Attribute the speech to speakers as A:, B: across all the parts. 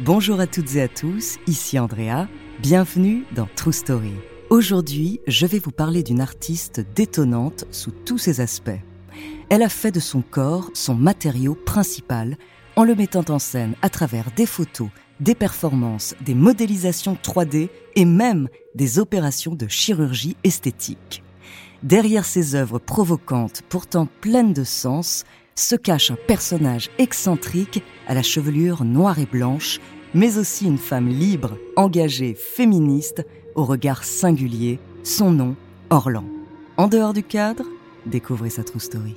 A: Bonjour à toutes et à tous, ici Andrea, bienvenue dans True Story. Aujourd'hui, je vais vous parler d'une artiste détonnante sous tous ses aspects. Elle a fait de son corps son matériau principal en le mettant en scène à travers des photos, des performances, des modélisations 3D et même des opérations de chirurgie esthétique. Derrière ces œuvres provocantes, pourtant pleines de sens, se cache un personnage excentrique à la chevelure noire et blanche, mais aussi une femme libre, engagée, féministe, au regard singulier, son nom, Orlan. En dehors du cadre, découvrez sa true story.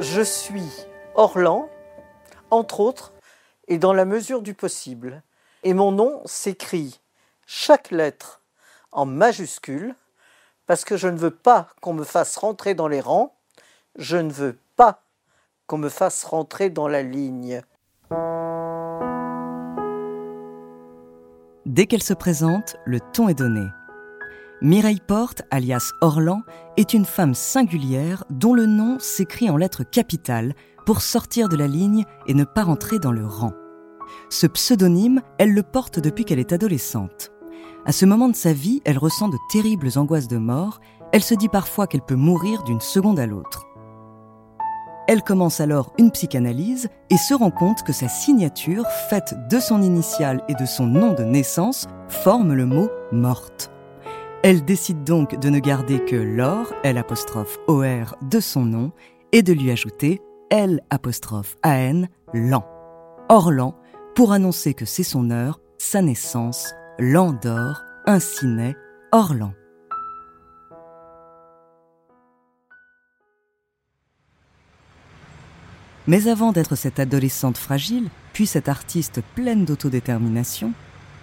B: Je suis Orlan, entre autres, et dans la mesure du possible. Et mon nom s'écrit chaque lettre en majuscule parce que je ne veux pas qu'on me fasse rentrer dans les rangs, je ne veux pas qu'on me fasse rentrer dans la ligne.
A: Dès qu'elle se présente, le ton est donné. Mireille Porte, alias Orlan, est une femme singulière dont le nom s'écrit en lettres capitales pour sortir de la ligne et ne pas rentrer dans le rang. Ce pseudonyme, elle le porte depuis qu'elle est adolescente. À ce moment de sa vie, elle ressent de terribles angoisses de mort, elle se dit parfois qu'elle peut mourir d'une seconde à l'autre. Elle commence alors une psychanalyse et se rend compte que sa signature, faite de son initiale et de son nom de naissance, forme le mot morte. Elle décide donc de ne garder que l'or, L OR de son nom, et de lui ajouter L l'an. Orlan, pour annoncer que c'est son heure, sa naissance, l'an d'or, ainsi naît Orlan. Mais avant d'être cette adolescente fragile, puis cette artiste pleine d'autodétermination,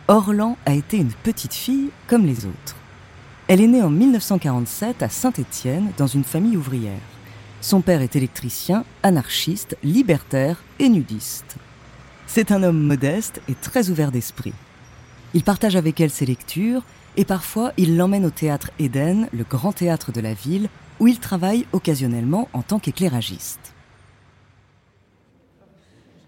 A: Orlan a été une petite fille comme les autres. Elle est née en 1947 à Saint-Étienne dans une famille ouvrière. Son père est électricien, anarchiste, libertaire et nudiste. C'est un homme modeste et très ouvert d'esprit. Il partage avec elle ses lectures et parfois il l'emmène au théâtre Éden, le grand théâtre de la ville, où il travaille occasionnellement en tant qu'éclairagiste.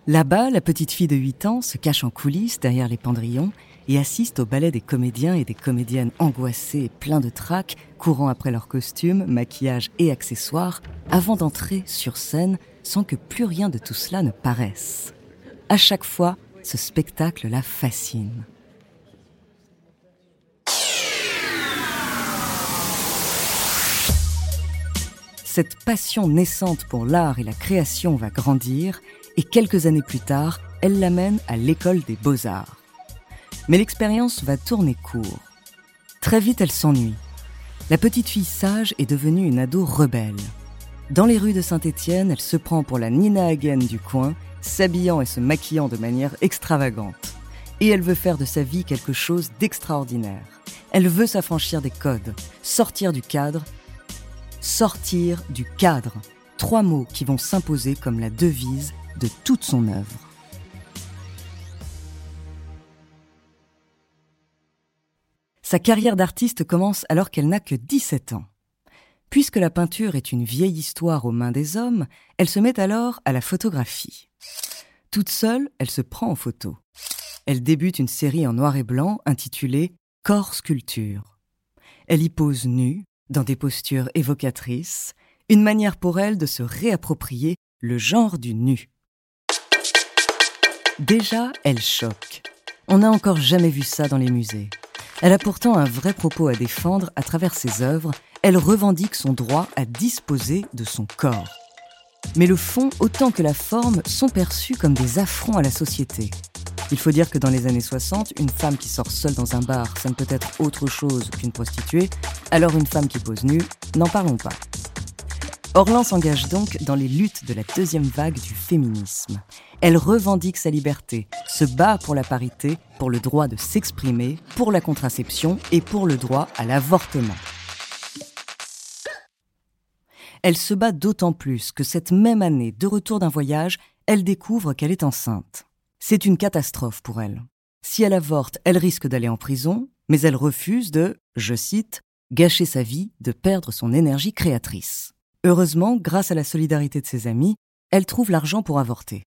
A: Là-bas, la petite fille de 8 ans se cache en coulisses derrière les pendrillons et assiste au ballet des comédiens et des comédiennes angoissés et pleins de trac, courant après leurs costumes, maquillage et accessoires, avant d'entrer sur scène sans que plus rien de tout cela ne paraisse. À chaque fois, ce spectacle la fascine. Cette passion naissante pour l'art et la création va grandir et quelques années plus tard, elle l'amène à l'école des beaux-arts. Mais l'expérience va tourner court. Très vite, elle s'ennuie. La petite fille sage est devenue une ado rebelle. Dans les rues de Saint-Étienne, elle se prend pour la Nina Hagen du coin, s'habillant et se maquillant de manière extravagante. Et elle veut faire de sa vie quelque chose d'extraordinaire. Elle veut s'affranchir des codes, sortir du cadre. Sortir du cadre. Trois mots qui vont s'imposer comme la devise de toute son œuvre. Sa carrière d'artiste commence alors qu'elle n'a que 17 ans. Puisque la peinture est une vieille histoire aux mains des hommes, elle se met alors à la photographie. Toute seule, elle se prend en photo. Elle débute une série en noir et blanc intitulée Corps sculpture. Elle y pose nue, dans des postures évocatrices, une manière pour elle de se réapproprier le genre du nu. Déjà, elle choque. On n'a encore jamais vu ça dans les musées. Elle a pourtant un vrai propos à défendre à travers ses œuvres. Elle revendique son droit à disposer de son corps. Mais le fond autant que la forme sont perçus comme des affronts à la société. Il faut dire que dans les années 60, une femme qui sort seule dans un bar, ça ne peut être autre chose qu'une prostituée, alors une femme qui pose nue, n'en parlons pas. Orlan s'engage donc dans les luttes de la deuxième vague du féminisme. Elle revendique sa liberté, se bat pour la parité, pour le droit de s'exprimer, pour la contraception et pour le droit à l'avortement. Elle se bat d'autant plus que cette même année, de retour d'un voyage, elle découvre qu'elle est enceinte. C'est une catastrophe pour elle. Si elle avorte, elle risque d'aller en prison, mais elle refuse de, je cite, gâcher sa vie, de perdre son énergie créatrice. Heureusement, grâce à la solidarité de ses amis, elle trouve l'argent pour avorter.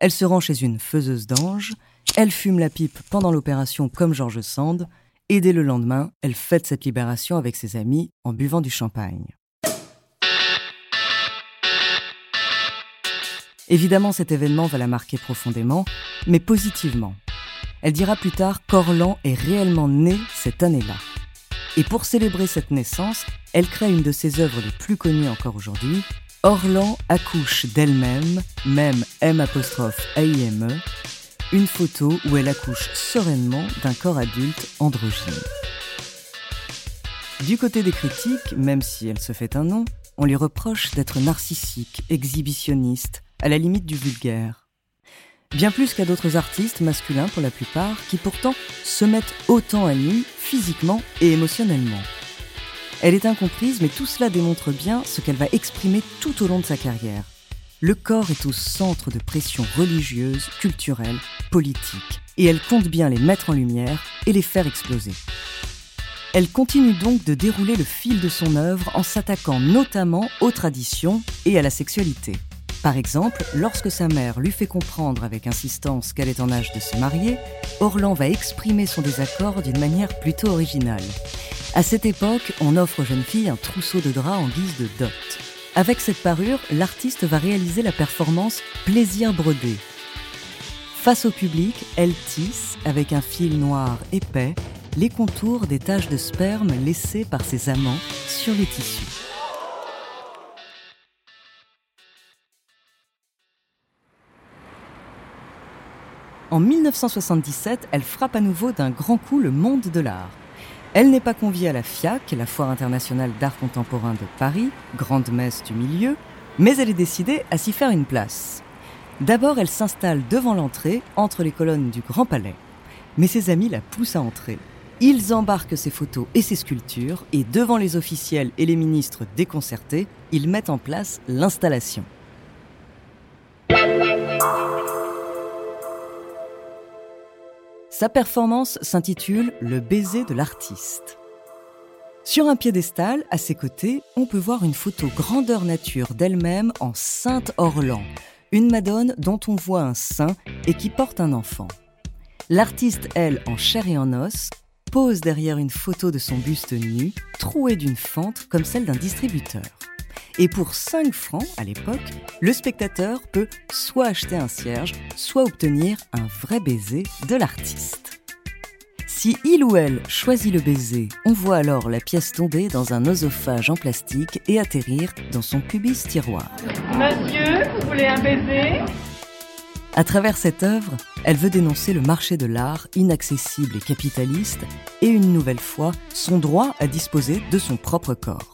A: Elle se rend chez une faiseuse d'anges, elle fume la pipe pendant l'opération comme George Sand, et dès le lendemain, elle fête cette libération avec ses amis en buvant du champagne. Évidemment, cet événement va la marquer profondément, mais positivement. Elle dira plus tard qu'Orlan est réellement né cette année-là. Et pour célébrer cette naissance, elle crée une de ses œuvres les plus connues encore aujourd'hui. Orlan accouche d'elle-même, même M apostrophe A-I-M-E, une photo où elle accouche sereinement d'un corps adulte androgyne. Du côté des critiques, même si elle se fait un nom, on lui reproche d'être narcissique, exhibitionniste, à la limite du vulgaire. Bien plus qu'à d'autres artistes masculins pour la plupart, qui pourtant se mettent autant à nu physiquement et émotionnellement. Elle est incomprise, mais tout cela démontre bien ce qu'elle va exprimer tout au long de sa carrière. Le corps est au centre de pressions religieuses, culturelles, politiques, et elle compte bien les mettre en lumière et les faire exploser. Elle continue donc de dérouler le fil de son œuvre en s'attaquant notamment aux traditions et à la sexualité. Par exemple, lorsque sa mère lui fait comprendre avec insistance qu'elle est en âge de se marier, Orlan va exprimer son désaccord d'une manière plutôt originale. À cette époque, on offre aux jeunes filles un trousseau de draps en guise de dot. Avec cette parure, l'artiste va réaliser la performance Plaisir brodé. Face au public, elle tisse, avec un fil noir épais, les contours des taches de sperme laissées par ses amants sur les tissus. En 1977, elle frappe à nouveau d'un grand coup le monde de l'art. Elle n'est pas conviée à la FIAC, la Foire internationale d'art contemporain de Paris, grande messe du milieu, mais elle est décidée à s'y faire une place. D'abord, elle s'installe devant l'entrée, entre les colonnes du Grand Palais. Mais ses amis la poussent à entrer. Ils embarquent ses photos et ses sculptures, et devant les officiels et les ministres déconcertés, ils mettent en place l'installation. Sa performance s'intitule Le baiser de l'artiste. Sur un piédestal, à ses côtés, on peut voir une photo grandeur nature d'elle-même en Sainte Orlan, une Madone dont on voit un sein et qui porte un enfant. L'artiste, elle, en chair et en os, pose derrière une photo de son buste nu, trouée d'une fente comme celle d'un distributeur. Et pour 5 francs à l'époque, le spectateur peut soit acheter un cierge, soit obtenir un vrai baiser de l'artiste. Si il ou elle choisit le baiser, on voit alors la pièce tomber dans un oesophage en plastique et atterrir dans son pubis tiroir.
C: Monsieur, vous voulez un baiser?
A: À travers cette œuvre, elle veut dénoncer le marché de l'art inaccessible et capitaliste et une nouvelle fois son droit à disposer de son propre corps.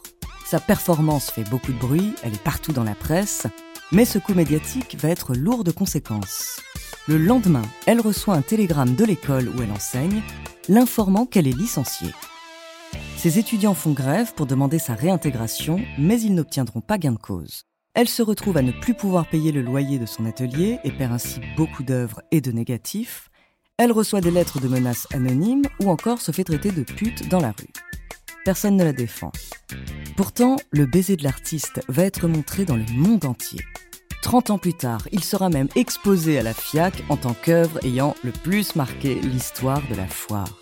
A: Sa performance fait beaucoup de bruit, elle est partout dans la presse, mais ce coup médiatique va être lourd de conséquences. Le lendemain, elle reçoit un télégramme de l'école où elle enseigne, l'informant qu'elle est licenciée. Ses étudiants font grève pour demander sa réintégration, mais ils n'obtiendront pas gain de cause. Elle se retrouve à ne plus pouvoir payer le loyer de son atelier et perd ainsi beaucoup d'œuvres et de négatifs. Elle reçoit des lettres de menaces anonymes ou encore se fait traiter de pute dans la rue. Personne ne la défend. Pourtant, le baiser de l'artiste va être montré dans le monde entier. 30 ans plus tard, il sera même exposé à la FIAC en tant qu'œuvre ayant le plus marqué l'histoire de la foire.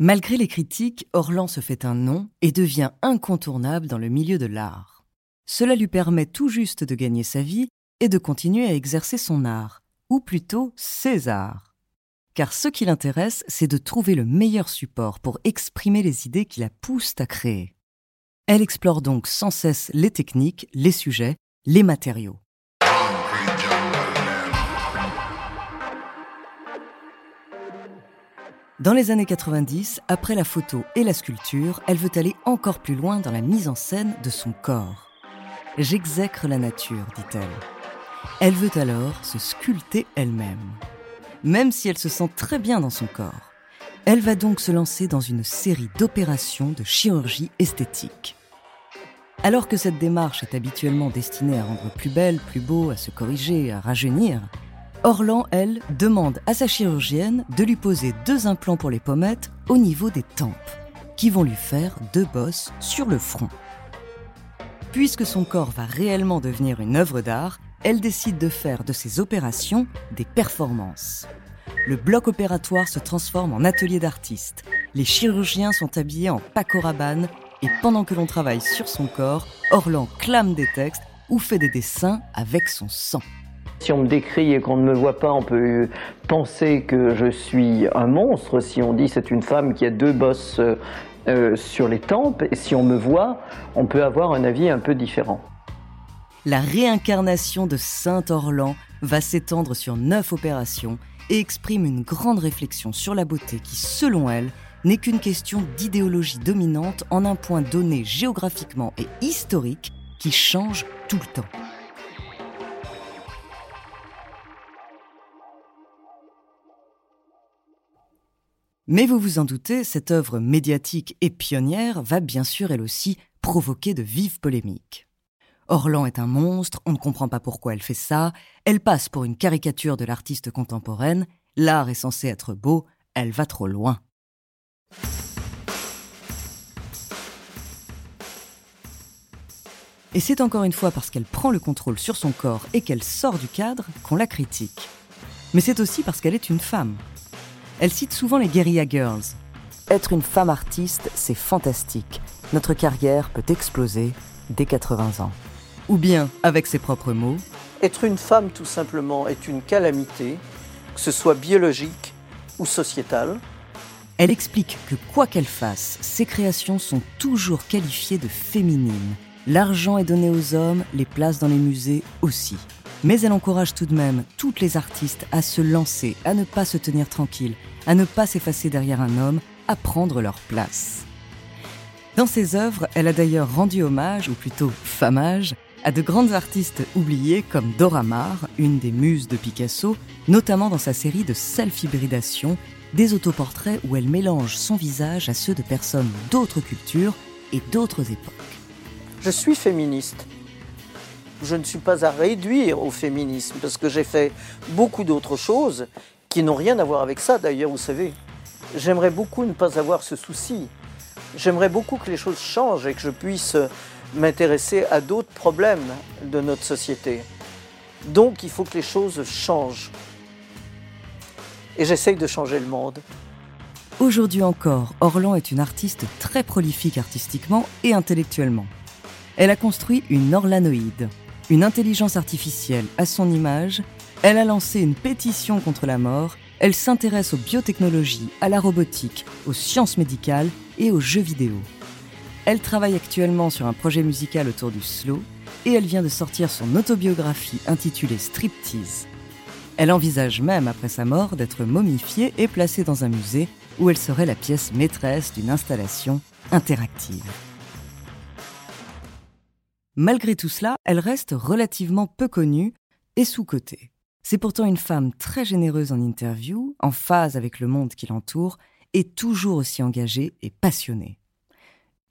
A: Malgré les critiques, Orlan se fait un nom et devient incontournable dans le milieu de l'art. Cela lui permet tout juste de gagner sa vie et de continuer à exercer son art, ou plutôt ses arts. Car ce qui l'intéresse, c'est de trouver le meilleur support pour exprimer les idées qui la poussent à créer. Elle explore donc sans cesse les techniques, les sujets, les matériaux. Dans les années 90, après la photo et la sculpture, elle veut aller encore plus loin dans la mise en scène de son corps. J'exècre la nature, dit-elle. Elle veut alors se sculpter elle-même. Même si elle se sent très bien dans son corps. Elle va donc se lancer dans une série d'opérations de chirurgie esthétique. Alors que cette démarche est habituellement destinée à rendre plus belle, plus beau, à se corriger, à rajeunir, Orlan, elle, demande à sa chirurgienne de lui poser deux implants pour les pommettes au niveau des tempes, qui vont lui faire deux bosses sur le front. Puisque son corps va réellement devenir une œuvre d'art, elle décide de faire de ces opérations des performances. Le bloc opératoire se transforme en atelier d'artiste. Les chirurgiens sont habillés en Paco Rabanne et pendant que l'on travaille sur son corps, Orlan clame des textes ou fait des dessins avec son sang.
D: Si on me décrit et qu'on ne me voit pas, on peut penser que je suis un monstre. Si on dit c'est une femme qui a deux bosses euh, sur les tempes, et si on me voit, on peut avoir un avis un peu différent.
A: La réincarnation de Saint Orlan va s'étendre sur neuf opérations et exprime une grande réflexion sur la beauté qui, selon elle, n'est qu'une question d'idéologie dominante en un point donné géographiquement et historique qui change tout le temps. Mais vous vous en doutez, cette œuvre médiatique et pionnière va bien sûr elle aussi provoquer de vives polémiques. Orlan est un monstre, on ne comprend pas pourquoi elle fait ça, elle passe pour une caricature de l'artiste contemporaine, l'art est censé être beau, elle va trop loin. Et c'est encore une fois parce qu'elle prend le contrôle sur son corps et qu'elle sort du cadre qu'on la critique. Mais c'est aussi parce qu'elle est une femme. Elle cite souvent les guerrilla girls. Être une femme artiste, c'est fantastique. Notre carrière peut exploser dès 80 ans. Ou bien, avec ses propres mots,
B: Être une femme, tout simplement, est une calamité, que ce soit biologique ou sociétale.
A: Elle explique que quoi qu'elle fasse, ses créations sont toujours qualifiées de féminines. L'argent est donné aux hommes, les places dans les musées aussi. Mais elle encourage tout de même toutes les artistes à se lancer, à ne pas se tenir tranquille, à ne pas s'effacer derrière un homme, à prendre leur place. Dans ses œuvres, elle a d'ailleurs rendu hommage, ou plutôt famage, à de grandes artistes oubliées comme Dora Maar, une des muses de Picasso, notamment dans sa série de self-hybridation, des autoportraits où elle mélange son visage à ceux de personnes d'autres cultures et d'autres époques.
B: Je suis féministe je ne suis pas à réduire au féminisme parce que j'ai fait beaucoup d'autres choses qui n'ont rien à voir avec ça d'ailleurs, vous savez. J'aimerais beaucoup ne pas avoir ce souci. J'aimerais beaucoup que les choses changent et que je puisse m'intéresser à d'autres problèmes de notre société. Donc il faut que les choses changent. Et j'essaye de changer le monde.
A: Aujourd'hui encore, Orlan est une artiste très prolifique artistiquement et intellectuellement. Elle a construit une orlanoïde, une intelligence artificielle à son image, elle a lancé une pétition contre la mort, elle s'intéresse aux biotechnologies, à la robotique, aux sciences médicales et aux jeux vidéo. Elle travaille actuellement sur un projet musical autour du slow et elle vient de sortir son autobiographie intitulée Striptease. Elle envisage même, après sa mort, d'être momifiée et placée dans un musée où elle serait la pièce maîtresse d'une installation interactive. Malgré tout cela, elle reste relativement peu connue et sous-cotée. C'est pourtant une femme très généreuse en interview, en phase avec le monde qui l'entoure, et toujours aussi engagée et passionnée.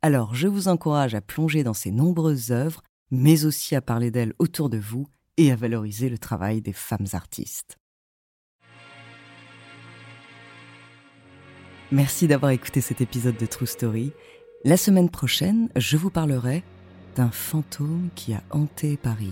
A: Alors je vous encourage à plonger dans ses nombreuses œuvres, mais aussi à parler d'elles autour de vous et à valoriser le travail des femmes artistes. Merci d'avoir écouté cet épisode de True Story. La semaine prochaine, je vous parlerai d'un fantôme qui a hanté Paris.